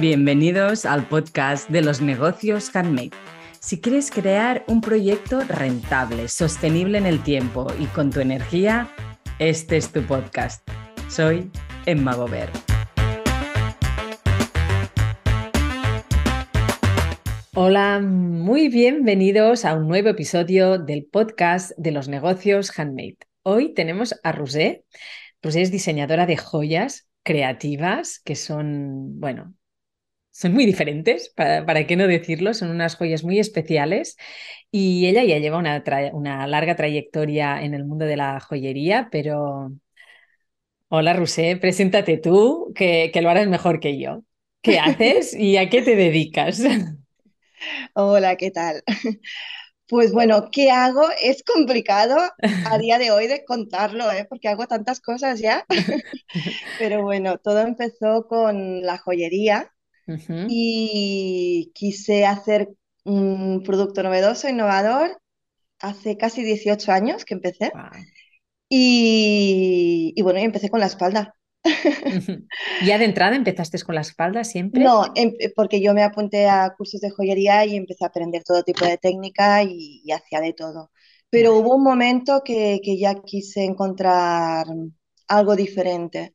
Bienvenidos al podcast de los negocios handmade. Si quieres crear un proyecto rentable, sostenible en el tiempo y con tu energía, este es tu podcast. Soy Emma Gober. Hola, muy bienvenidos a un nuevo episodio del podcast de los negocios handmade. Hoy tenemos a Rosé. Rosé es diseñadora de joyas creativas que son, bueno, son muy diferentes, para, qué no decirlo, son unas joyas muy especiales y ella ya lleva una, una larga trayectoria en el mundo de la joyería, pero... Hola Rusé, preséntate tú, que, que lo harás mejor que yo. ¿Qué haces y a qué te dedicas? Hola, ¿qué tal? Pues bueno, ¿qué hago? Es complicado a día de hoy de contarlo, ¿eh? porque hago tantas cosas ya. Pero bueno, todo empezó con la joyería y quise hacer un producto novedoso, innovador, hace casi 18 años que empecé. Y, y, bueno, y empecé con la espalda. ¿Ya de entrada empezaste con la espalda siempre? No, em, porque yo me apunté a cursos de joyería y empecé a aprender todo tipo de técnica y, hacía de todo. Pero hubo un momento que, que ya quise encontrar algo diferente.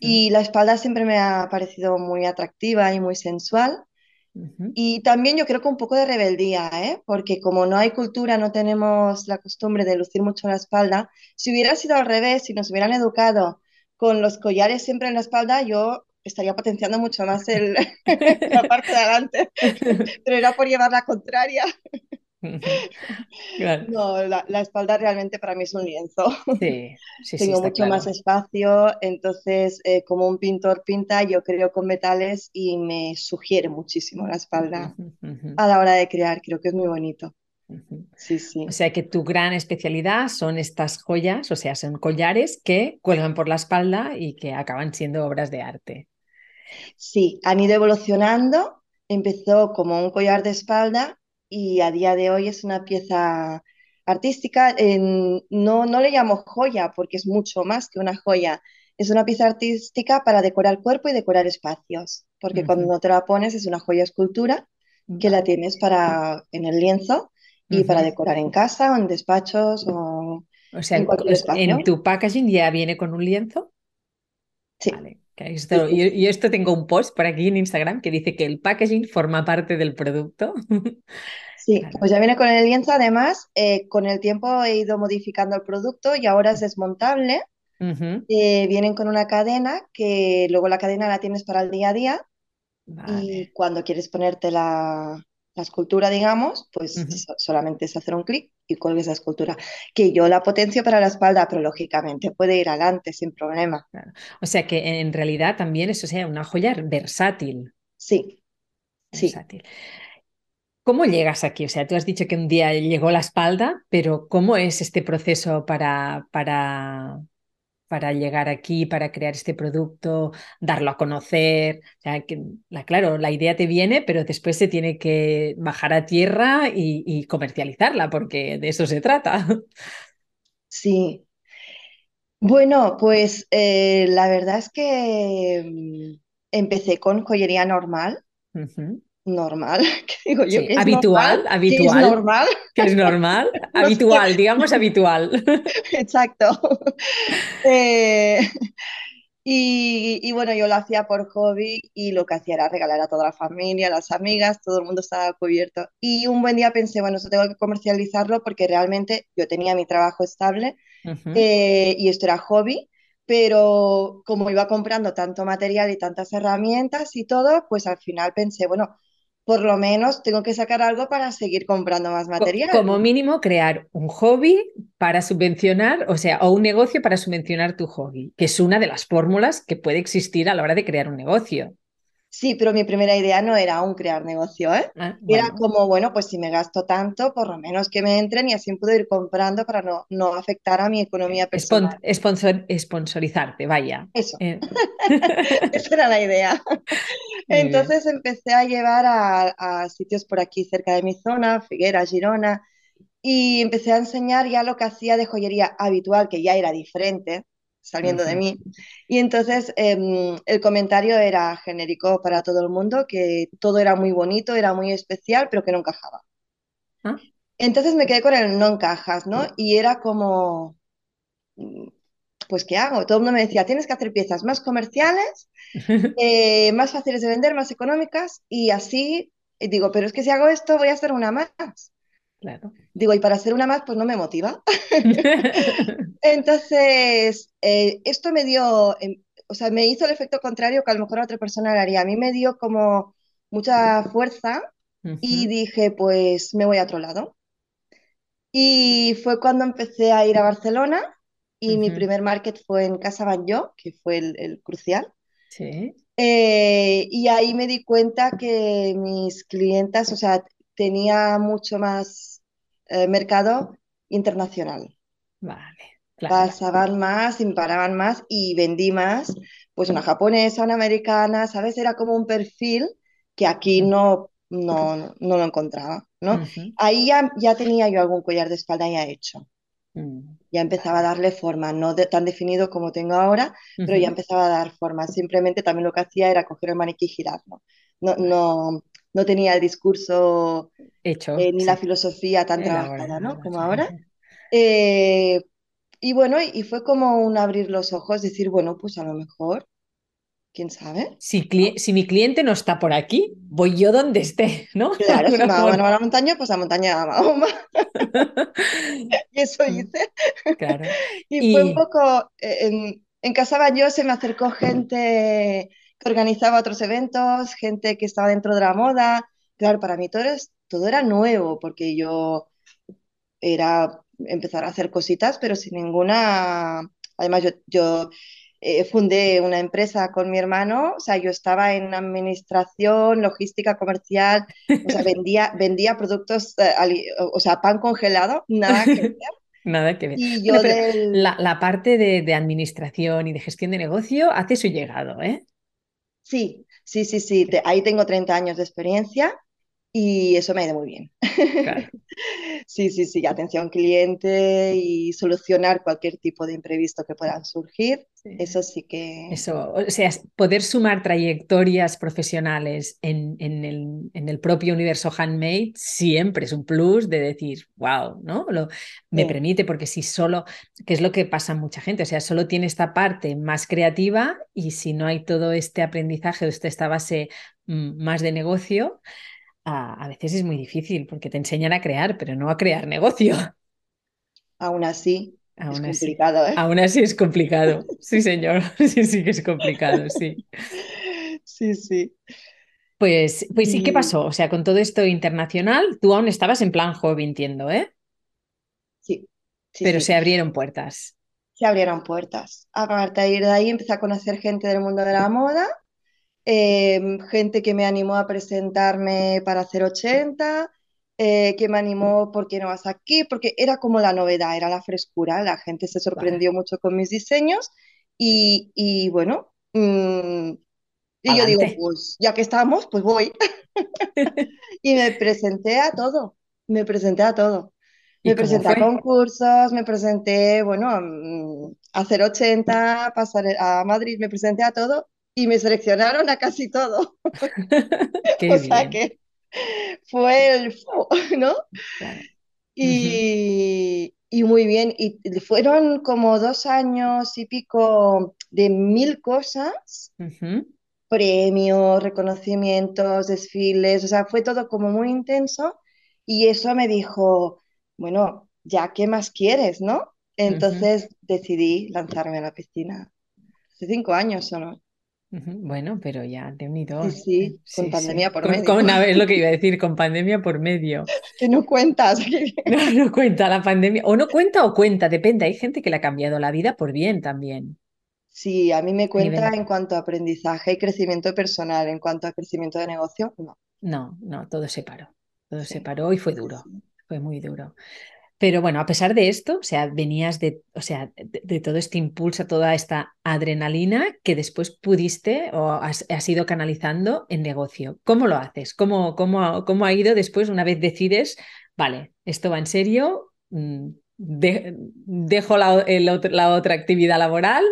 Y la espalda siempre me ha parecido muy atractiva y muy sensual. Y también yo creo que un poco de rebeldía, ¿eh? porque como no hay cultura, no tenemos la costumbre de lucir mucho la espalda, si hubiera sido al revés, si nos hubieran educado con los collares siempre en la espalda, yo estaría potenciando mucho más el, la parte de adelante, pero era por llevar la contraria. No, la, espalda realmente para mí es un lienzo. Sí, Tengo mucho más espacio, entonces eh, como un pintor pinta, yo creo con metales y me sugiere muchísimo la espalda a la hora de crear, creo que es muy bonito. Sí, sí. O sea que tu gran especialidad son estas joyas, o sea, son collares que cuelgan por la espalda y que acaban siendo obras de arte. Sí, han ido evolucionando. Empezó como un collar de espalda y a día de hoy es una pieza artística. no, no le llamo joya porque es mucho más que una joya. Es una pieza artística para decorar cuerpo y decorar espacios, porque cuando te la pones es una joya escultura que la tienes para en el lienzo y para decorar en casa o en despachos o, o sea, en, tu packaging ya viene con un lienzo. Sí. Y, esto tengo un post por aquí en Instagram que dice que el packaging forma parte del producto. Sí, pues ya viene con el lienzo. Además, eh, con el tiempo he ido modificando el producto y ahora es desmontable. Eh, vienen con una cadena que luego la cadena la tienes para el día a día. Y cuando quieres ponerte la, la escultura, digamos, pues solamente es hacer un clic y cuelgue esa escultura. Que yo la potencio para la espalda, pero lógicamente puede ir adelante sin problema. O sea que en realidad también eso sea una joya versátil. Sí, versátil. ¿Cómo llegas aquí? O sea, tú has dicho que un día llegó la espalda, pero ¿cómo es este proceso para, para, para llegar aquí, para crear este producto, darlo a conocer. O sea, que, la, claro, la idea te viene, pero después se tiene que bajar a tierra y, comercializarla, porque de eso se trata. Sí. Bueno, pues eh, la verdad es que mm, empecé con joyería normal normal, digo yo? habitual, habitual. es normal? Que es normal, habitual, digamos habitual. Exacto. Eh, y, bueno, yo lo hacía por hobby y lo que hacía era regalar a toda la familia, a las amigas, todo el mundo estaba cubierto. Y un buen día pensé, bueno, esto tengo que comercializarlo porque realmente yo tenía mi trabajo estable eh, y esto era hobby pero como iba comprando tanto material y tantas herramientas y todo, pues al final pensé, bueno, por lo menos tengo que sacar algo para seguir comprando más material. Como mínimo, crear un hobby para subvencionar, o sea, o un negocio para subvencionar tu hobby, que es una de las fórmulas que puede existir a la hora de crear un negocio. Sí, pero mi primera idea no era aún crear negocio, ¿eh? Ah, era como, bueno, pues si me gasto tanto, por lo menos que me entren y así puedo ir comprando para no, no afectar a mi economía personal. Sponsor, sponsorizarte, vaya. Eso. Eh. Esa era la idea. Entonces empecé a llevar a, a, sitios por aquí cerca de mi zona, Figuera, Girona, y empecé a enseñar ya lo que hacía de joyería habitual, que ya era diferente, saliendo de mí. Y entonces em, el comentario era genérico para todo el mundo, que todo era muy bonito, era muy especial, pero que no encajaba. Ah. Entonces me quedé con el no encajas, ¿no? Y era como, mm, pues ¿qué hago? Todo el mundo me decía, tienes que hacer piezas más comerciales, eh, más fáciles de vender, más económicas, y así, y digo, pero es que si hago esto voy a hacer una más. Claro. Digo, y para hacer una más, pues no me motiva. Entonces, eh, esto me dio, em, o sea, me hizo el efecto contrario que a lo mejor a otra persona le haría. A mí me dio como mucha fuerza y dije, pues me voy a otro lado. Y fue cuando empecé a ir a Barcelona y mi Ujú. primer market fue en Casa Batlló, que fue el, el crucial. Sí. Eh, y ahí me di cuenta que mis clientas, o sea, tenía mucho más eh, mercado internacional. Vale, claro. Pasaban más, imparaban más y vendí más, pues una japonesa, una americana, ¿sabes? Era como un perfil que aquí no, no, no lo encontraba, ¿no? Ujú. Ahí ya, ya tenía yo algún collar de espalda ya hecho, ya empezaba a darle forma, no de- tan definido como tengo ahora, pero ya empezaba a dar forma. Simplemente también lo que hacía era coger el maniquí y girarlo. No, no, no tenía el discurso Hecho, eh, ni la filosofía tan trabajada, ¿no? Como sí. ahora. Eh, y bueno, y fue como un abrir los ojos, decir, bueno, pues a lo mejor, quién sabe, Si, si mi cliente no está por aquí, voy yo donde esté, ¿no? Claro, si Mahoma no va a la montaña, pues a la montaña va Mahoma. Y eso Mm, hice. Claro. Y fue un Y poco, eh, en, en Casa Batlló se me acercó gente que organizaba otros eventos, gente que estaba dentro de la moda. Claro, para mí todo era, todo era nuevo, porque yo era empezar a hacer cositas, pero sin ninguna... Además, yo, yo eh, fundé una empresa con mi hermano, o sea, yo estaba en administración, logística comercial, o sea, vendía, vendía productos, eh, o sea, pan congelado, nada que ver. nada que ver. Y Bueno, yo del... la, la parte de, de administración y de gestión de negocio hace su llegado, ¿eh? Sí, sí, sí, sí, te- ahí tengo 30 años de experiencia y eso me ha ido muy bien. Claro. Sí, sí, sí, atención cliente y solucionar cualquier tipo de imprevisto que puedan surgir, Sí. eso sí que Eso, o sea, poder sumar trayectorias profesionales en, en el, en el propio universo handmade siempre es un plus de decir, wow, ¿no? Lo, me sí, permite, porque si solo, que es lo que pasa a mucha gente, o sea, solo tiene esta parte más creativa y si no hay todo este aprendizaje o esta base mm, más de negocio, a, a veces es muy difícil porque te enseñan a crear, pero no a crear negocio. aún así es Aún así, complicado, ¿eh? aún así es complicado. Sí, señor, sí, sí que es complicado, sí. Sí, sí. Pues, pues sí, ¿qué pasó? O sea, con todo esto internacional, tú aún estabas en plan hobby, entiendo, ¿eh? sí, sí, Pero sí, se abrieron puertas. se abrieron puertas. A partir de ahí empecé a conocer gente del mundo de la moda eh, gente que me animó a presentarme para hacer 80, eh, que me animó, ¿por qué no vas aquí? Porque era como la novedad, era la frescura, la gente se Vale, sorprendió mucho con mis diseños y, y bueno, mm, y yo digo, pues ya que estamos, pues voy. Y me presenté a todo, me presenté a todo. ¿Y Me presenté a concursos, me presenté, bueno, a mm, a hacer 80, pasar a Madrid, me presenté a todo y me seleccionaron a casi todo. Qué O sea bien, que fue el, ¿no? claro. Y, y muy bien, y fueron como dos años y pico de mil cosas, premios, reconocimientos, desfiles, o sea, fue todo como muy intenso y eso me dijo, bueno, ya, ¿qué más quieres, no? Entonces decidí lanzarme a la piscina. Hace cinco años o no. Ujú. Bueno, pero ya, de unido. Sí, sí, con Sí, sí. pandemia por Con, medio. con- a ver, es lo que iba a decir, con pandemia por medio. Que no cuentas. No, no cuenta la pandemia. O no cuenta o cuenta, depende. Hay gente que le ha cambiado la vida por bien también. Sí, a mí me A cuenta en cuanto a aprendizaje y crecimiento personal, en cuanto a crecimiento de negocio, no. No, no, todo se paró. Todo se Sí, paró y fue sí, duro. sí. Fue muy duro. Pero bueno, a pesar de esto, o sea, venías de, o sea, de, de todo este impulso, toda esta adrenalina que después pudiste o has, has ido canalizando en negocio. ¿Cómo lo haces? ¿Cómo, cómo, cómo ha ido después una vez decides, vale, esto va en serio? mm, dejo la, la, otra actividad laboral,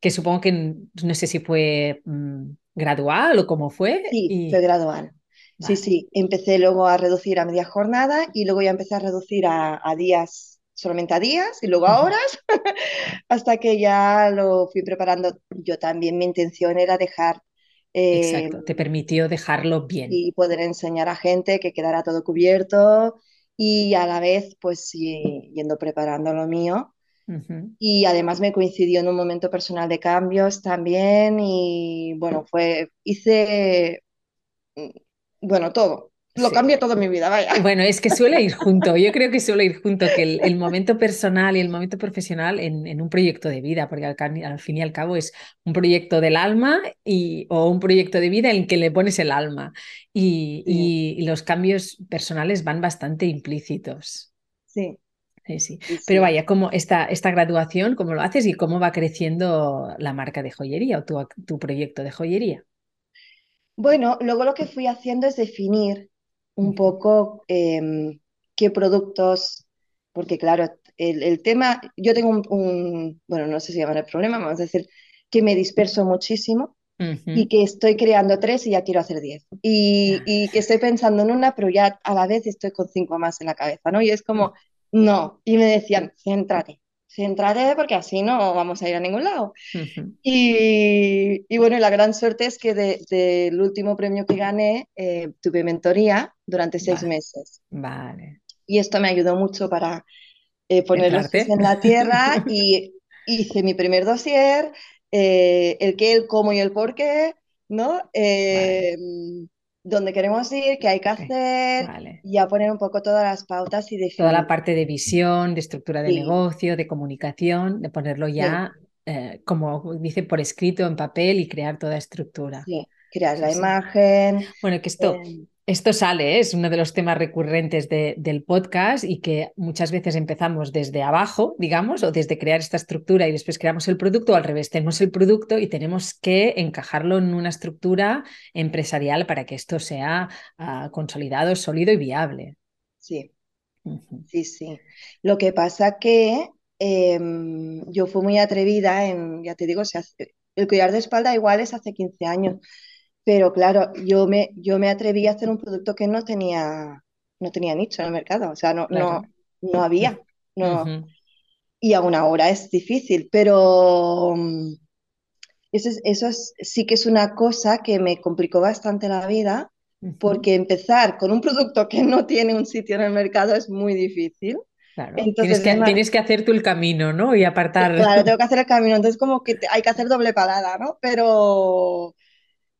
que supongo que no sé si fue mm, gradual o cómo fue. Sí, fue gradual. Sí, sí, empecé luego a reducir a media jornada y luego ya empecé a reducir a, días, solamente a días y luego a horas, hasta que ya lo fui preparando. Yo también mi intención era dejar... Exacto, te permitió dejarlo bien. Y poder enseñar a gente que quedara todo cubierto y a la vez pues yendo preparando lo mío. Y además me coincidió en un momento personal de cambios también y bueno, fue, hice bueno, todo. Lo cambia toda mi vida, vaya. Bueno, es que suele ir junto. Yo creo que suele ir junto, que el, momento personal y el momento profesional en, un proyecto de vida, porque al, fin y al cabo es un proyecto del alma y, o un proyecto de vida en el que le pones el alma. Y, y, los cambios personales van bastante implícitos. Sí. Sí, sí. Pero vaya, ¿cómo esta, esta graduación, cómo lo haces y cómo va creciendo la marca de joyería o tu, tu proyecto de joyería? Bueno, luego lo que fui haciendo es definir un poco em, qué productos, porque claro, el, tema, yo tengo un, bueno, no sé si llaman el problema, vamos a decir que me disperso muchísimo y que estoy creando tres y ya quiero hacer diez. Y, y, que estoy pensando en una, pero ya a la vez estoy con cinco más en la cabeza, ¿no? Y es como, no, y me decían, céntrate, céntrate porque así no vamos a ir a ningún lado. y, y, bueno, la gran suerte es que del último premio que gané eh, tuve mentoría durante seis meses. Vale. Y esto me ayudó mucho para eh, poner los pies en la tierra y hice mi primer dossier, eh, el qué, el cómo y el por qué, ¿no? Dónde queremos ir, qué hay que hacer, y a poner un poco todas las pautas y definir. Toda la parte de visión, de estructura de negocio, de comunicación, de ponerlo ya, eh, como dice, por escrito en papel y crear toda estructura. Sí, crear la imagen. Bueno, que esto... Eh, esto sale, ¿eh? es uno de los temas recurrentes del podcast y que muchas veces empezamos desde abajo, digamos, o desde crear esta estructura y después creamos el producto, o al revés, tenemos el producto y tenemos que encajarlo en una estructura empresarial para que esto sea ah, consolidado, sólido y viable. Sí, sí, sí. Lo que pasa que em, yo fui muy atrevida en, ya te digo, el cuidar de espalda igual es hace 15 años pero claro, yo me, yo me atreví a hacer un producto que no tenía, no tenía nicho en el mercado, o sea, no, no, no había. No. Y aún ahora es difícil, pero mm, eso, eso sí que es una cosa que me complicó bastante la vida, porque empezar con un producto que no tiene un sitio en el mercado es muy difícil. Claro. Entonces, tienes, que, tienes que hacer tú el camino, ¿no? Y apartar. Claro, tengo que hacer el camino, entonces como que hay que hacer doble parada, ¿no? Pero,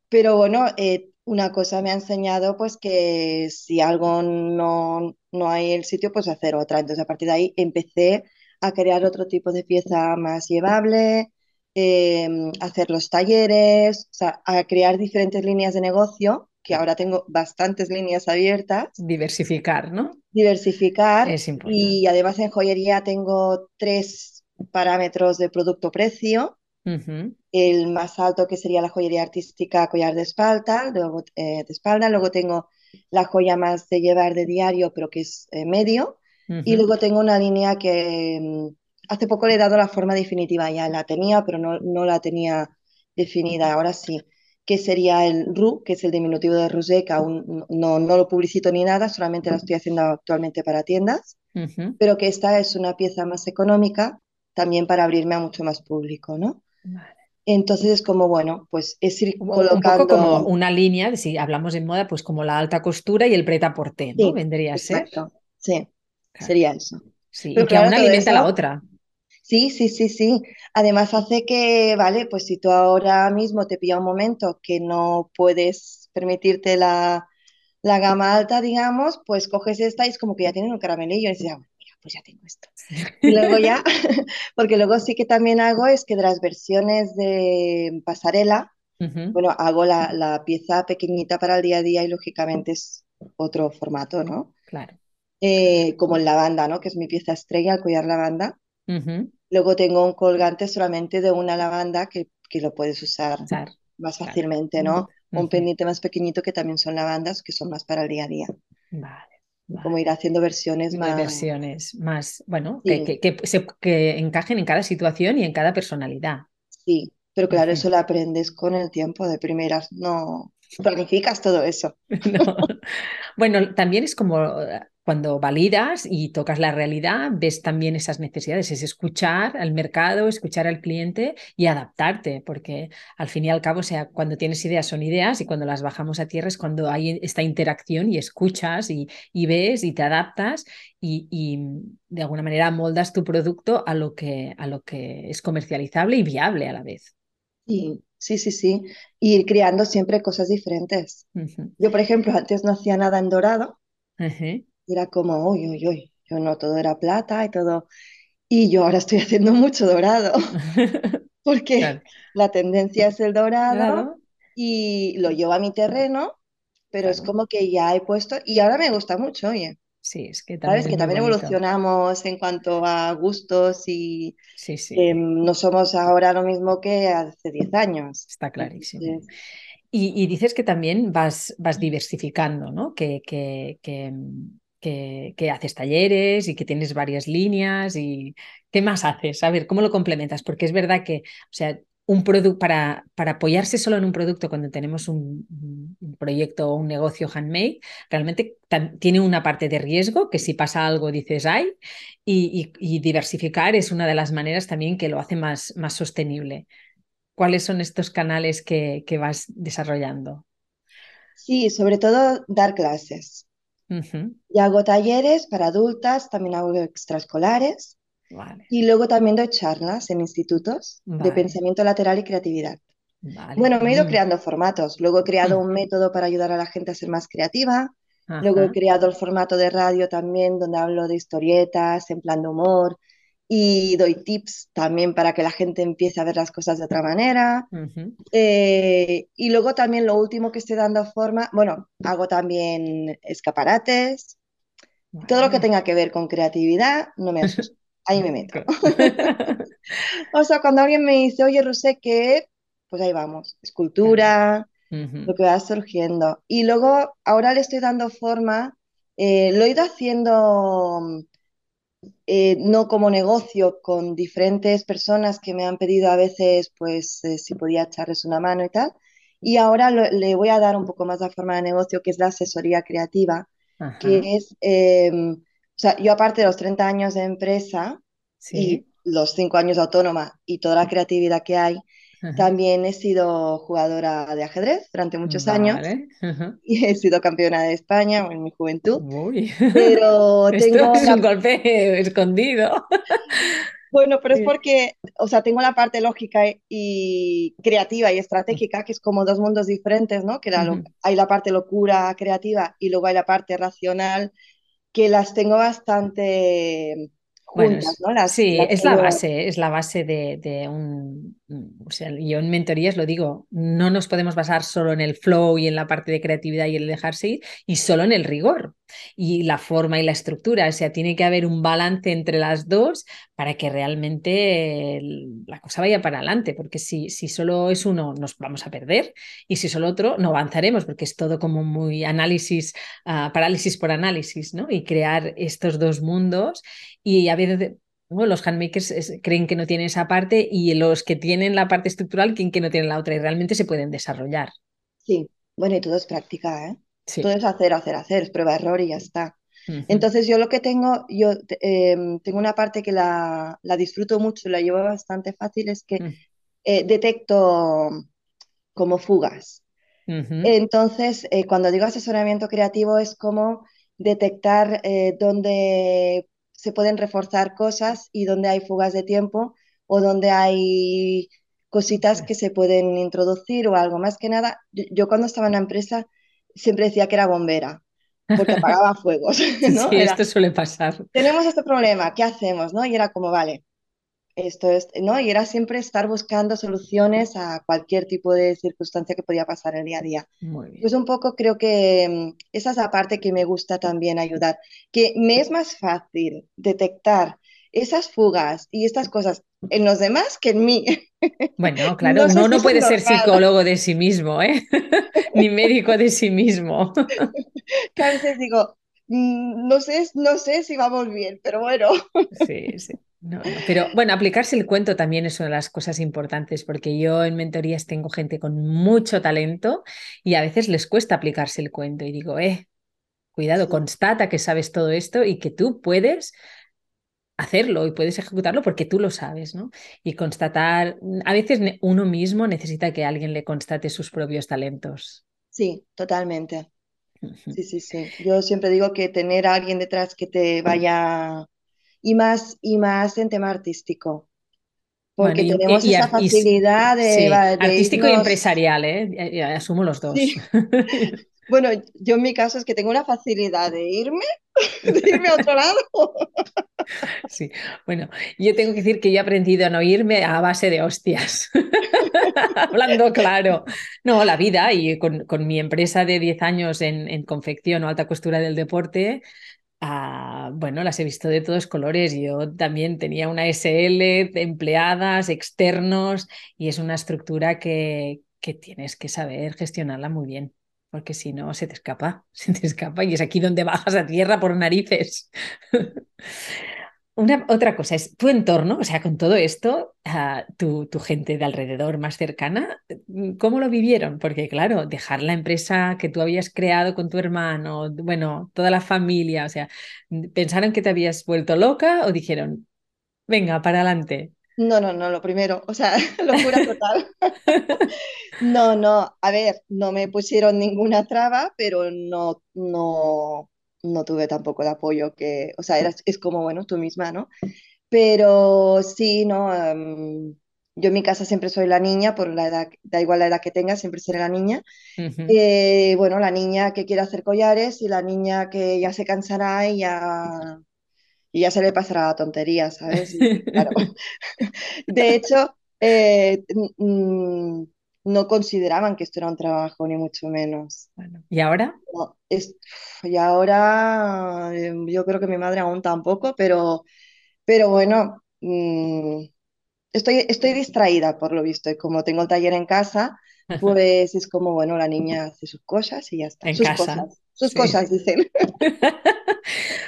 pero bueno, eh, una cosa me ha enseñado pues que si algo no, no hay el sitio, pues hacer otra. Entonces a partir de ahí empecé a crear otro tipo de pieza más llevable, em, hacer los talleres, o sea, a crear diferentes líneas de negocio, que ahora tengo bastantes líneas abiertas. Diversificar, ¿no? Diversificar. Es importante. Y además en joyería tengo tres parámetros de producto-precio el más alto que sería la joyería artística collar de espalda, luego, eh, de espalda, luego tengo la joya más de llevar de diario, pero que es eh, medio, y luego tengo una línea que mm, hace poco le he dado la forma definitiva, ya la tenía, pero no, no la tenía definida, ahora sí, que sería el RU, que es el diminutivo de Rosé, que aún no, no lo publicito ni nada, solamente la estoy haciendo actualmente para tiendas, pero que esta es una pieza más económica también para abrirme a mucho más público, ¿no? Entonces es como, bueno, pues es ir colocando... Un poco como una línea, si hablamos de moda, pues como la alta costura y el preta porté, ¿no? Vendría a ser. Sí, sería eso. Sí, y que una alimenta a la otra. Sí, sí, sí, sí. Además hace que, vale, pues si tú ahora mismo te pilla un momento que no puedes permitirte la, la gama alta, digamos, pues coges esta y es como que ya tienen un caramelillo y dices, ah, pues ya tengo esto. Y luego ya, porque luego sí que también hago es que de las versiones de pasarela, bueno, hago la, pieza pequeñita para el día a día y lógicamente es otro formato, ¿no? Claro. Eh, como en lavanda, ¿no? Que es mi pieza estrella al collar lavanda. Luego tengo un colgante solamente de una lavanda que, que lo puedes usar más fácilmente, ¿no? Un pendiente más pequeñito que también son lavandas, que son más para el día a día. Vale. Como ir haciendo versiones más... versiones más, bueno, que, que, encajen en cada situación y en cada personalidad. Sí, pero claro, eso lo aprendes con el tiempo de primeras, no planificas todo eso. Bueno, también es como cuando validas y tocas la realidad, ves también esas necesidades, es escuchar al mercado, escuchar al cliente y adaptarte, porque al fin y al cabo, o sea, cuando tienes ideas son ideas y cuando las bajamos a tierra es cuando hay esta interacción y escuchas y, ves y te adaptas y, de alguna manera moldas tu producto a lo, que, a lo que es comercializable y viable a la vez. Sí, sí, sí, sí. ir creando siempre cosas diferentes. Yo, por ejemplo, antes no hacía nada en dorado era como, uy, uy, uy, yo no, todo era plata y todo. Y yo ahora estoy haciendo mucho dorado, porque la tendencia es el dorado y lo llevo a mi terreno, pero es como que ya he puesto, y ahora me gusta mucho, oye. Sí, es que también, ¿Sabes? que también evolucionamos en cuanto a gustos y sí, sí. Em, no somos ahora lo mismo que hace 10 años. Está clarísimo. Y, dices que también vas, vas diversificando, ¿no? Que, que, que, que, haces talleres y que tienes varias líneas y qué más haces, a ver, ¿cómo lo complementas? Porque es verdad que, o sea, un para, para apoyarse solo en un producto cuando tenemos un, proyecto o un negocio handmade, realmente tiene una parte de riesgo que si pasa algo dices ay, y, diversificar es una de las maneras también que lo hace más, más sostenible. ¿Cuáles son estos canales que, que vas desarrollando? Sí, sobre todo dar clases. Y hago talleres para adultas, también hago extraescolares. Y luego también doy charlas en institutos de pensamiento lateral y creatividad. Bueno, me he ido creando formatos. Luego he creado mm. un método para ayudar a la gente a ser más creativa. Luego he creado el formato de radio también, donde hablo de historietas, en plan de humor. Y doy tips también para que la gente empiece a ver las cosas de otra manera. Eh, y luego también lo último que estoy dando forma, bueno, hago también escaparates, todo lo que tenga que ver con creatividad, no me asusto, ahí me meto. o sea, cuando alguien me dice, oye, Rusé, ¿qué? Pues ahí vamos, escultura, lo que va surgiendo. Y luego, ahora le estoy dando forma, eh, lo he ido haciendo eh, no como negocio, con diferentes personas que me han pedido a veces, pues, eh, si podía echarles una mano y tal. Y ahora le voy a dar un poco más la forma de negocio, que es la asesoría creativa, que es, em, o sea, yo aparte de los 30 años de empresa y los 5 años autónoma y toda la creatividad que hay, también he sido jugadora de ajedrez durante muchos años y he sido campeona de España en mi juventud. Pero tengo es un golpe escondido. Bueno, pero es porque, o sea, tengo la parte lógica y creativa y estratégica, que es como dos mundos diferentes, ¿no? Que hay la parte locura creativa y luego hay la parte racional, que las tengo bastante sí, es la base, es la base de, un, o sea, yo en mentorías lo digo, no nos podemos basar solo en el flow y en la parte de creatividad y el dejarse ir y solo en el rigor y la forma y la estructura, o sea, tiene que haber un balance entre las dos para que realmente la cosa vaya para adelante, porque si, si solo es uno nos vamos a perder y si solo otro no avanzaremos, porque es todo como muy análisis, ah, parálisis por análisis, ¿no? Y crear estos dos mundos y a veces los handmakers creen que no tienen esa parte y los que tienen la parte estructural creen que no tienen la otra y realmente se pueden desarrollar. Sí, bueno, y todo es práctica, ¿eh? Todo es hacer, hacer, hacer, es prueba, error y ya está. Entonces yo lo que tengo, yo em, tengo una parte que la, disfruto mucho, la llevo bastante fácil, es que mm. eh, detecto como fugas. Entonces, eh, cuando digo asesoramiento creativo es como detectar eh, dónde se pueden reforzar cosas y dónde hay fugas de tiempo o donde hay cositas que se pueden introducir o algo. Más que nada, yo cuando estaba en la empresa siempre decía que era bombera, porque apagaba fuegos. ¿no? Sí, esto suele pasar. Tenemos este problema, ¿qué hacemos? ¿no? Y era como, vale, esto es, ¿no? Y era siempre estar buscando soluciones a cualquier tipo de circunstancia que podía pasar el día a día. Pues un poco creo que mm, esa es la parte que me gusta también ayudar, que me es más fácil detectar esas fugas y estas cosas en los demás que en mí. Bueno, claro, uno no, puede ser psicólogo de sí mismo, ¿eh? ni médico de sí mismo. que a veces digo, mm, no sé, no sé si vamos bien, pero bueno. Sí, sí. No, no. Pero bueno, aplicarse el cuento también es una de las cosas importantes, porque yo en mentorías tengo gente con mucho talento y a veces les cuesta aplicarse el cuento y digo, eh, cuidado, constata que sabes todo esto y que tú puedes hacerlo y puedes ejecutarlo porque tú lo sabes, ¿no? Y constatar, a veces uno mismo necesita que alguien le constate sus propios talentos. sí, totalmente. Sí, sí, sí. Yo siempre digo que tener a alguien detrás que te vaya, y más, y más en tema artístico, Bueno, porque y, tenemos y- esa facilidad de, sí, va- de artístico y empresarial, ¿eh? Asumo los dos. sí. Bueno, yo en mi caso es que tengo una facilidad de irme, de irme a otro lado. Sí, bueno, yo tengo que decir que yo he aprendido a no irme a base de hostias, hablando claro. No, la vida y con, con mi empresa de 10 años en, en confección o alta costura del deporte, bueno, las he visto de todos colores. Yo también tenía una SL de empleadas, externos, y es una estructura que, que tienes que saber gestionarla muy bien. Porque si no, se te escapa, se te escapa y es aquí donde bajas a tierra por narices. Una, otra cosa es tu entorno, o sea, con todo esto, tu, tu gente de alrededor más cercana, ¿cómo lo vivieron? Porque claro, dejar la empresa que tú habías creado con tu hermano, bueno, toda la familia, o sea, ¿pensaron que te habías vuelto loca o dijeron, venga, para adelante? No, no, no, lo primero, o sea, locura total. No, no, a ver, no me pusieron ninguna traba, pero no, no, no tuve tampoco el apoyo que, o sea, es como, bueno, tú misma, ¿no? Pero sí, no, em, yo en mi casa siempre soy la niña, por la edad, da igual la edad que tenga, siempre seré la niña. Eh, bueno, la niña que quiere hacer collares y la niña que ya se cansará y ya, y ya se le pasará la tontería, ¿sabes? Claro, de hecho, eh, mm, no consideraban que esto era un trabajo, ni mucho menos. Bueno, ¿y ahora? No, es- y ahora eh, yo creo que mi madre aún tampoco, pero, pero bueno, mm, estoy, estoy distraída por lo visto. Y como tengo el taller en casa, pues es como, bueno, la niña hace sus cosas y ya está. En Sus casa, cosas, sus sí. cosas, dicen.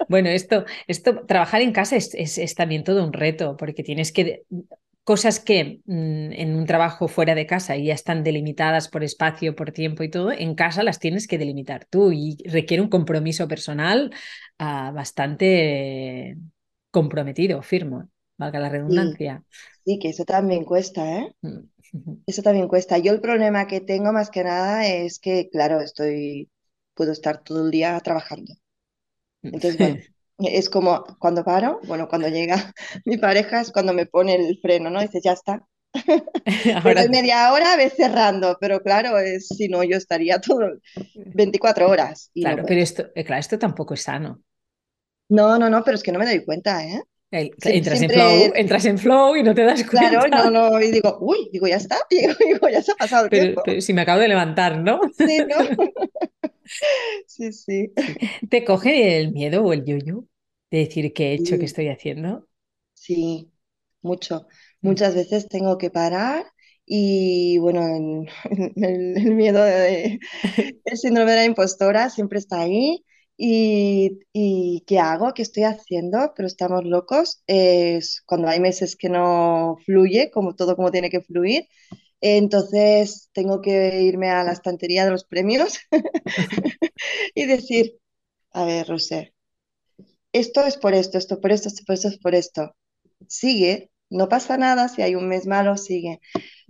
Bueno, esto, esto, trabajar en casa es, es- es también todo un reto, porque tienes que, cosas que mm, en un trabajo fuera de casa ya están delimitadas por espacio, por tiempo y todo, en casa las tienes que delimitar tú y requiere un compromiso personal ah, bastante comprometido, firme, valga la Sí, redundancia. sí, que eso también cuesta, ¿eh? Mm. Eso también cuesta. Yo el problema que tengo más que nada es que, claro, estoy, puedo estar todo el día trabajando. Entonces, bueno, es como cuando paro, bueno, cuando llega mi pareja es cuando me pone el freno, ¿no? Dice, ya está. Ahora, media hora, ves cerrando, pero claro, es, si no, yo estaría todo 24 horas y claro, pero esto, eh, claro, esto tampoco es sano. No, no, no, pero es que no me doy cuenta, ¿eh? El- entras en flow, entras en flow y no te das claro, no, cuenta. no, y digo, uy, digo, ya está, digo, digo, ya se ha pasado el Pero, tiempo. pero si me acabo de levantar, ¿no? Sí, ¿no? Sí, sí. ¿Te coge el miedo o el yo-yo de decir qué he hecho, qué estoy haciendo? sí, mucho. Mm. Muchas veces tengo que parar y bueno, el, miedo de, el síndrome de la impostora siempre está ahí. Y, y ¿qué hago? ¿Qué estoy haciendo? Pero estamos locos. Es cuando hay meses que no fluye, como todo como tiene que fluir. Entonces tengo que irme a la estantería de los premios y decir, a ver, Rosé, esto es por esto, esto por esto, esto por esto, esto por esto. Sigue, no pasa nada, si hay un mes malo, sigue.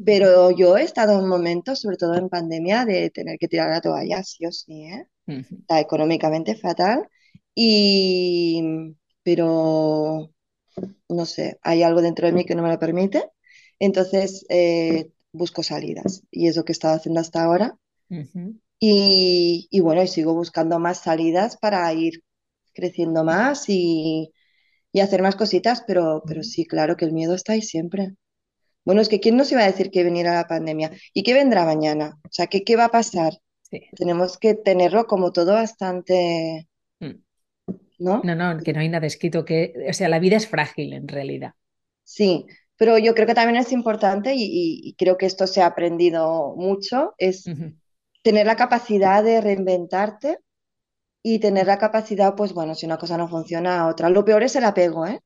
Pero yo he estado en momentos, sobre todo en pandemia, de tener que tirar la toalla, sí o sí, ¿eh? Está económicamente fatal. Y, pero, no sé, hay algo dentro de mí que no me lo permite. Entonces, eh, busco salidas. Y es lo que he estado haciendo hasta ahora. Y, y bueno, y sigo buscando más salidas para ir creciendo más y, y hacer más cositas, pero, pero sí, claro que el miedo está ahí siempre. Bueno, es que ¿quién nos iba a decir que viniera la pandemia? ¿Y qué vendrá mañana? O sea, ¿qué, qué va a pasar? Sí. Tenemos que tenerlo como todo bastante, Mm. ¿no? No, no, que no hay nada escrito que, o sea, la vida es frágil en realidad. Sí, pero yo creo que también es importante y, creo que esto se ha aprendido mucho, es tener la capacidad de reinventarte y tener la capacidad, pues bueno, si una cosa no funciona, otra. Lo peor es el apego, ¿eh?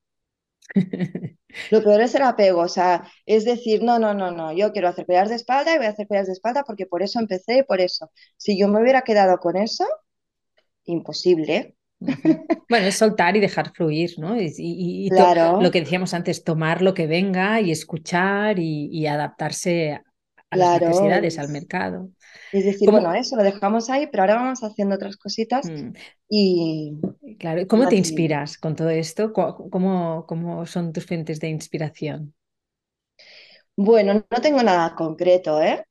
Lo peor es el apego, o sea, es decir, no, no, no, no, yo quiero hacer collar de espalda y voy a hacer collar de espalda porque por eso empecé y por eso. Si yo me hubiera quedado con eso, imposible. Bueno, es soltar y dejar fluir, ¿no? Y, claro. lo que decíamos antes, tomar lo que venga y escuchar y, adaptarse a las necesidades, al mercado. Es decir, bueno, eso lo dejamos ahí, pero ahora vamos haciendo otras cositas mm. y... Claro, ¿cómo te inspiras con todo esto? ¿Cómo, cómo son tus fuentes de inspiración? Bueno, no tengo nada concreto, ¿eh?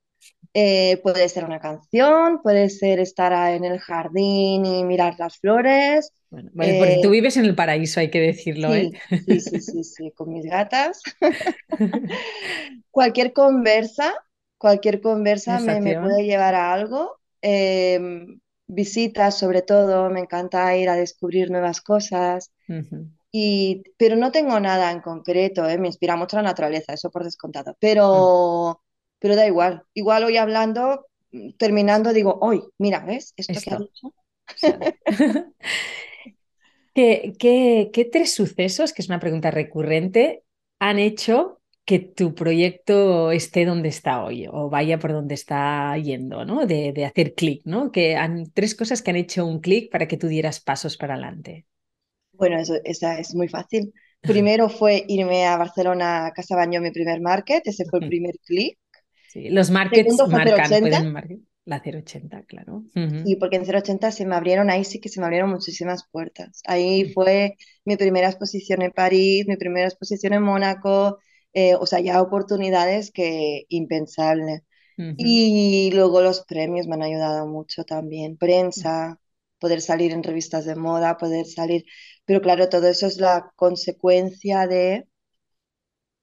¿eh? puede ser una canción, puede ser estar en el jardín y mirar las flores. Bueno, porque tú eh, vives en el paraíso, hay que decirlo, ¿eh? Sí, sí, sí, sí, con mis gatas. Cualquier conversa Cualquier conversa me, puede llevar a algo. Em, visitas, sobre todo, me encanta ir a descubrir nuevas cosas. y, pero no tengo nada en concreto, ¿eh? me inspira mucho la naturaleza, eso por descontado. Pero, mm. pero da igual. Igual hoy hablando, terminando, digo, hoy, mira, ¿ves? Esto, que ha dicho. ¿Qué, qué, qué tres sucesos, que es una pregunta recurrente, han hecho que tu proyecto esté donde está hoy o vaya por donde está yendo, ¿no? De, hacer clic, ¿no? Que han tres cosas que han hecho un clic para que tú dieras pasos para adelante. Bueno, eso, esa es muy fácil. Primero fue irme a Barcelona a Casa Baño, mi primer market, ese fue el primer clic. Sí, los markets marcan, pueden marcar. La 080, claro. Sí, porque en 080 se me abrieron, ahí sí que se me abrieron muchísimas puertas. Ahí fue mi primera exposición en París, mi primera exposición en Mónaco, eh, o sea, ya oportunidades que impensables. Y luego los premios me han ayudado mucho también, prensa, poder salir en revistas de moda, poder salir, pero claro, todo eso es la consecuencia de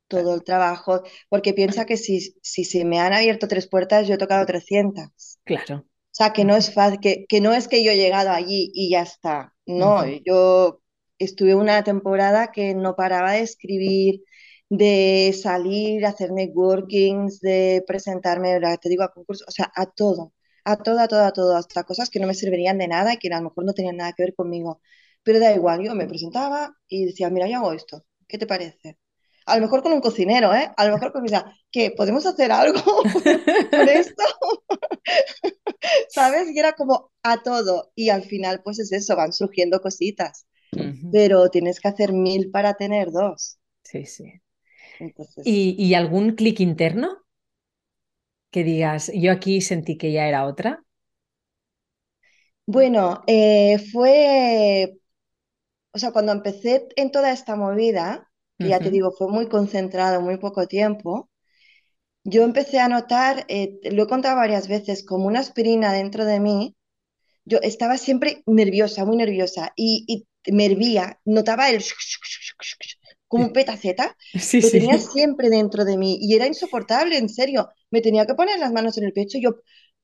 todo el trabajo, porque piensa que si, si se me han abierto tres puertas, yo he tocado 300. Claro. O sea, que no es fácil, que, que no es que yo he llegado allí y ya está. No, yo estuve una temporada que no paraba de escribir, de salir, hacer networkings, de presentarme, te digo, a concursos, o sea, a todo, a todo, a todo, a todo, hasta cosas que no me servirían de nada y que a lo mejor no tenían nada que ver conmigo. Pero da igual, yo me presentaba y decía, mira, yo hago esto, ¿qué te parece? A lo mejor con un cocinero, ¿eh? A lo mejor con ¿qué? ¿Podemos hacer algo con esto? ¿Sabes? Y era como a todo. Y al final, pues es eso, van surgiendo cositas. Pero tienes que hacer mil para tener dos. Sí, sí. ¿Y, algún clic interno? Que digas, yo aquí sentí que ya era otra. Bueno, eh, fue, o sea, cuando empecé en toda esta movida, ya te digo, fue muy concentrado, muy poco tiempo, yo empecé a notar, eh, lo he contado varias veces, como una aspirina dentro de mí, yo estaba siempre nerviosa, muy nerviosa, y, y me hervía, notaba el como un petaceta, lo tenía siempre dentro de mí y era insoportable, en serio. Me tenía que poner las manos en el pecho y yo,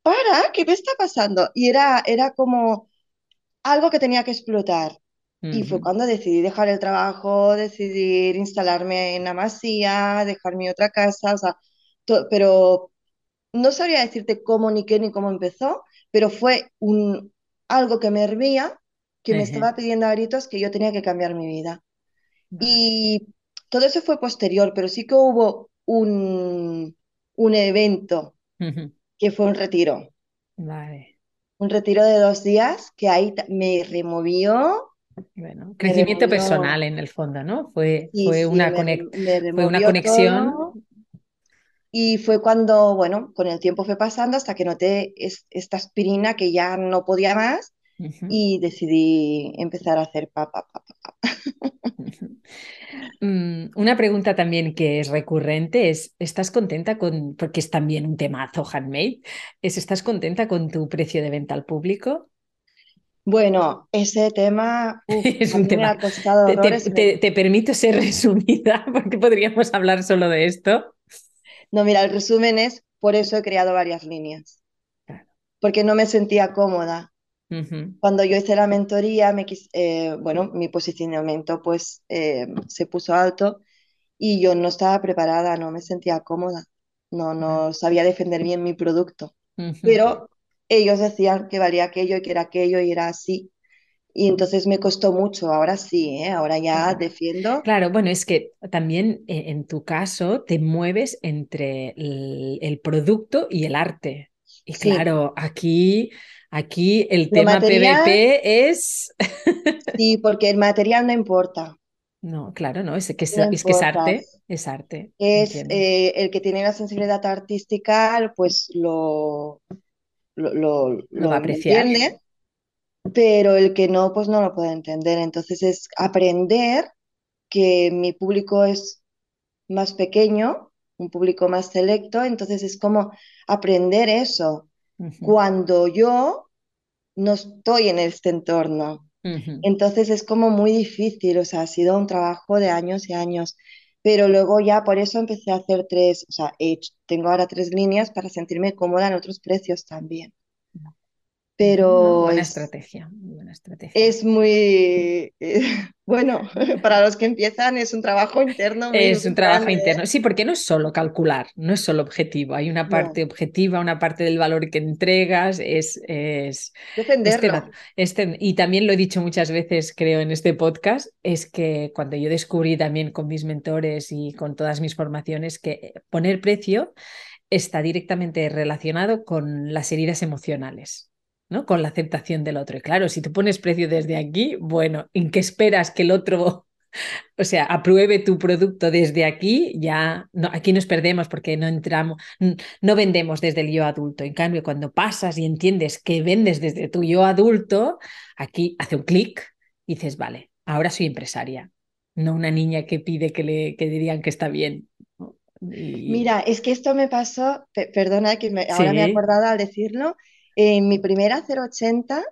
para, ¿qué me está pasando? Y era, era como algo que tenía que explotar. Y fue cuando decidí dejar el trabajo, decidir instalarme en Amasía, dejar mi otra casa, o sea, pero no sabría decirte cómo ni qué ni cómo empezó, pero fue un, algo que me hervía, que me estaba pidiendo a gritos que yo tenía que cambiar mi vida. Y todo eso fue posterior, pero sí que hubo un, un evento que fue un retiro. Un retiro de dos días que ahí me removió. Bueno, crecimiento personal en el fondo, ¿no? Fue, fue, una, fue una conexión. Y fue cuando, bueno, con el tiempo fue pasando hasta que noté esta aspirina que ya no podía más y decidí empezar a hacer papá, papá, papá. Una pregunta también que es recurrente es, ¿estás contenta con, porque es también un temazo handmade, es, ¿estás contenta con tu precio de venta al público? Bueno, ese tema es un tema. me ha costado te, te, permito ser resumida porque podríamos hablar solo de esto. No, mira, el resumen es, por eso he creado varias líneas. Porque no me sentía cómoda cuando yo hice la mentoría, me eh, bueno, mi posicionamiento pues eh, se puso alto y yo no estaba preparada, no me sentía cómoda, no, no sabía defender bien mi producto. Pero ellos decían que valía aquello y que era aquello y era así. Y entonces me costó mucho, ahora sí, ¿eh? ahora ya defiendo. Claro, bueno, es que también eh, en tu caso te mueves entre el, el producto y el arte. Y Sí, claro, aquí, aquí el lo tema material, PVP es... sí, porque el material no importa, No, claro, no, es que es, no es que es importa. arte, es arte, Es eh, el que tiene la sensibilidad artística, pues lo, lo, lo, Lo va a lo- lo apreciar. entiende, pero el que no, pues no lo puede entender. Entonces es aprender que mi público es más pequeño, un público más selecto, entonces es como aprender eso Cuando yo no estoy en este entorno. Entonces es como muy difícil, o sea, ha sido un trabajo de años y años, pero luego ya por eso empecé a hacer tres, o sea, he hecho- tengo ahora tres líneas para sentirme cómoda en otros precios también, pero buena es, estrategia, muy buena estrategia. es muy, eh, bueno, para los que empiezan es un trabajo interno Es un trabajo grande, interno. Sí, porque no es solo calcular, no es solo objetivo. Hay una No, parte objetiva, una parte del valor que entregas, es, es este, defenderlo. este, y también lo he dicho muchas veces, creo, en este podcast, es que cuando yo descubrí también con mis mentores y con todas mis formaciones que poner precio está directamente relacionado con las heridas emocionales. ¿No? Con la aceptación del otro. Y claro, si tú pones precio desde aquí, bueno, ¿en qué esperas que el otro o sea, apruebe tu producto desde aquí, ya no, aquí nos perdemos porque no entramos, no vendemos desde el yo adulto. En cambio, cuando pasas y entiendes que vendes desde tu yo adulto, aquí hace un clic y dices, vale, ahora soy empresaria, no una niña que pide que le que digan que está bien. Mira, es que esto me pasó, pe- perdona que me- ahora me he acordado al decirlo, en mi primera 080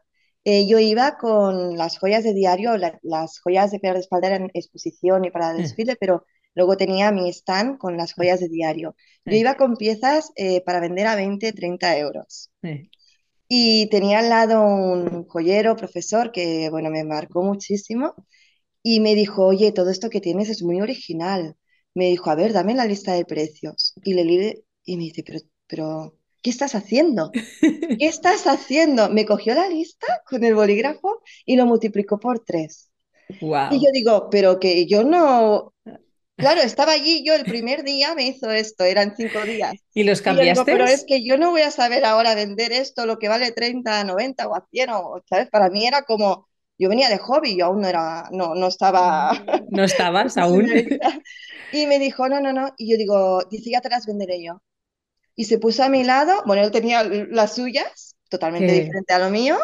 eh, yo iba con las joyas de diario, la- las joyas de collar de espalda eran exposición y para eh, desfile, pero luego tenía mi stand con las joyas de diario. Yo iba con piezas eh, para vender a 20, 30 euros. Y tenía al lado un joyero, profesor, que bueno, me marcó muchísimo y me dijo, oye, todo esto que tienes es muy original. Me dijo, a ver, dame la lista de precios. Y le leí y me dice, pero, pero, ¿qué estás haciendo? ¿Qué estás haciendo? Me cogió la lista con el bolígrafo y lo multiplicó por tres. Y yo digo, pero que yo no, claro, estaba allí yo el primer día, me hizo esto, eran cinco días. ¿Y los Y yo digo, cambiaste? pero es que yo no voy a saber ahora vender esto, lo que vale 30 a 90 o a 100, o, ¿sabes? Para mí era como, yo venía de hobby, yo aún no era, no, no estaba ¿No estabas aún? Y me dijo, no, no, no. Y yo digo, dice, ya te las venderé yo. Y se puso a mi lado, bueno, él tenía las suyas, totalmente Que diferente a lo mío,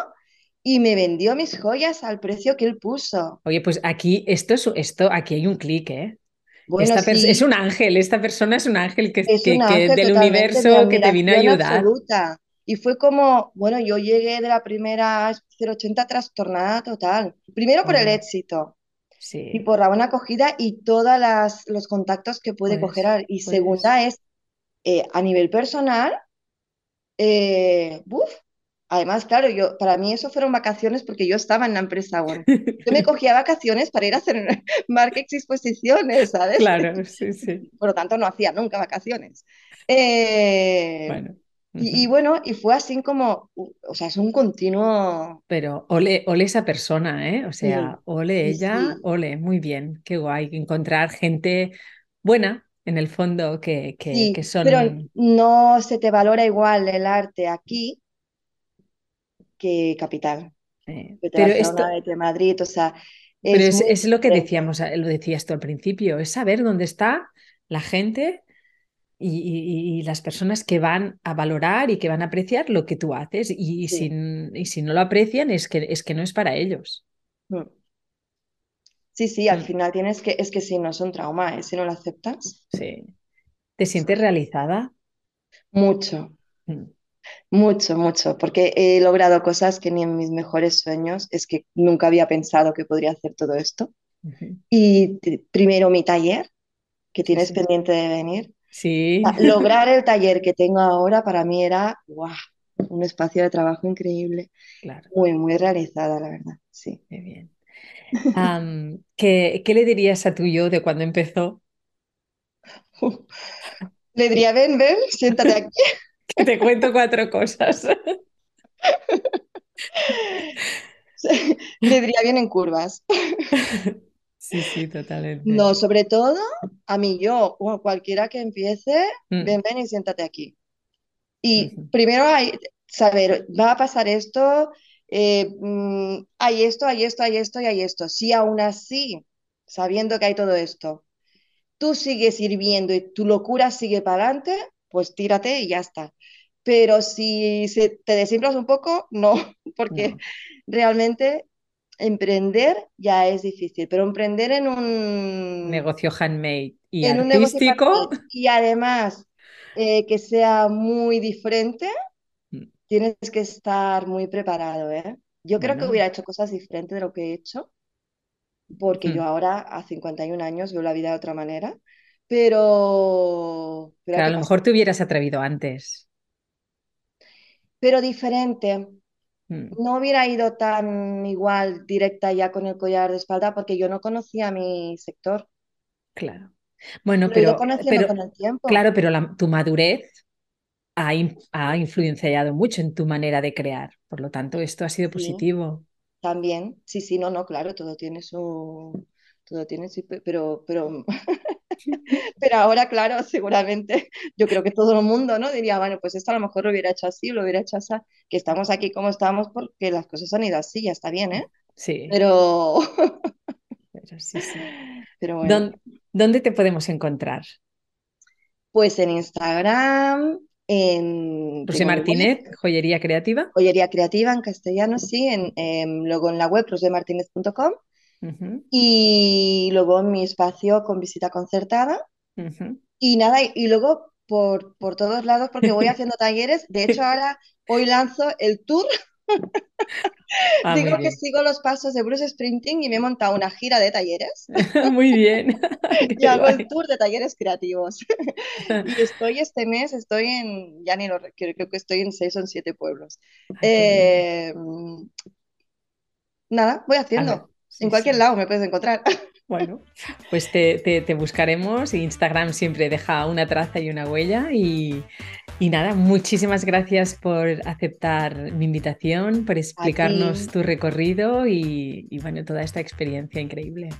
y me vendió mis joyas al precio que él puso. Oye, pues aquí, esto es, esto, aquí hay un clic, ¿eh? Bueno, Esta pers- es sí, un ángel, esta persona es un ángel que, es un que, que ángel del totalmente de universo que te vino a ayudar. absoluta. Y fue como, bueno, yo llegué de la primera 080 trastornada total. Primero por el éxito y sí, por la buena acogida y todos los contactos que pude pues, coger. Y pues. segunda es, eh, a nivel personal, eh. Además, claro, yo, para mí eso fueron vacaciones porque yo estaba en la empresa aún. Yo me cogía vacaciones para ir a hacer markets y exposiciones, ¿sabes? Claro, sí, sí. Por lo tanto, no hacía nunca vacaciones. Eh, Bueno, y, bueno, y fue así como, o sea, es un continuo, Pero ole, ole esa persona, ¿eh? O sea, sí, ole ella, sí, ole, muy bien, qué guay encontrar gente buena en el fondo que, que, que sí, pero son. no se te valora igual el arte aquí que capital, eh, que te Pero esto, que Madrid, o sea, Pero es muy es lo que decíamos, lo decías tú al principio, es saber dónde está la gente y, y- y las personas que van a valorar y que van a apreciar lo que tú haces. Y, Sí. y si no lo aprecian, es que, es que no es para ellos. Mm. Sí, sí, al Mm, final tienes que, es que si no es un trauma, ¿eh? Si no lo aceptas, Sí. ¿Te sientes realizada? mucho, Mm, mucho, mucho, porque he logrado cosas que ni en mis mejores sueños, es que nunca había pensado que podría hacer todo esto. Y primero mi taller, que tienes sí. pendiente de venir. Sí, Lograr el taller que tengo ahora para mí era, ¡guau! un espacio de trabajo increíble, claro, muy, muy realizada, la verdad, sí. qué bien. ¿Qué, qué le dirías a tu yo de cuando empezó? Le diría, ven, ven, siéntate aquí. Que te cuento cuatro cosas. vendría bien en curvas. Sí, sí, totalmente. No, sobre todo a mí yo o cualquiera que empiece, Mm, ven, ven y siéntate aquí. Y primero hay saber, va a pasar esto, eh, mm, hay esto, hay esto, hay esto y hay esto. Si aún así, sabiendo que hay todo esto, tú sigues hirviendo y tu locura sigue para adelante, pues tírate y ya está. Pero si se, te desinflas un poco, no, porque No, realmente emprender ya es difícil, pero emprender en un, negocio handmade y en un negocio artístico. handmade y además eh, que sea muy diferente, tienes que estar muy preparado, ¿eh? Yo creo que hubiera hecho cosas diferentes de lo que he hecho, porque yo mm, ahora a 51 años veo la vida de otra manera, pero, pero claro, a lo mejor te hubieras atrevido antes. Pero diferente. Mm, No hubiera ido tan igual directa ya con el collar de espalda porque yo no conocía mi sector. Claro. Bueno, pero, conociendo pero con el tiempo. claro, pero la- tu madurez ha, ha influenciado mucho en tu manera de crear. Por lo tanto, esto ha sido Sí, positivo. también. Sí, sí, no, no, claro, todo tiene su... Todo tiene su... Pero, pero, pero ahora, claro, seguramente yo creo que todo el mundo, ¿no? Diría, bueno, pues esto a lo mejor lo hubiera hecho así, lo hubiera hecho así, que estamos aquí como estamos porque las cosas han ido así, ya está bien, ¿eh? Sí, Pero, pero sí, sí. pero bueno. ¿Dón- ¿Dónde te podemos encontrar? Pues en Instagram, en... Rosé web, Martínez, Joyería Creativa. Joyería Creativa en castellano, sí, en, em, luego en la web rosemartinez.com Ujú, y luego en mi espacio con visita concertada. Y nada, y, y luego por, por todos lados porque voy haciendo talleres, de hecho ahora hoy lanzo el tour, Ah, digo que sigo los pasos de Bruce Sprinting y me he montado una gira de talleres Muy bien. y hago el tour de talleres creativos y estoy este mes, estoy en, ya ni lo re- creo, creo que estoy en seis o en siete pueblos. Ay. Eh, nada, voy haciendo. En cualquier lado me puedes encontrar. Bueno, pues te, te- te buscaremos. Instagram siempre deja una traza y una huella. Y, y nada, muchísimas gracias por aceptar mi invitación, por explicarnos tu recorrido y, y bueno, toda esta experiencia increíble.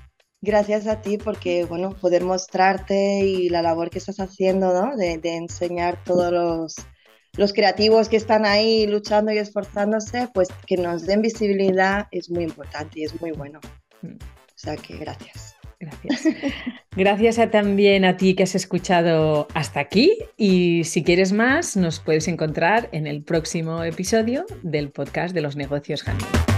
gracias a ti porque, bueno, poder mostrarte y la labor que estás haciendo, ¿no? De, de enseñar todos los, los creativos que están ahí luchando y esforzándose, pues que nos den visibilidad es muy importante y es muy bueno. Mm, sea que gracias. Gracias. Gracias también a ti que has escuchado hasta aquí y si quieres más nos puedes encontrar en el próximo episodio del podcast de los negocios handmade.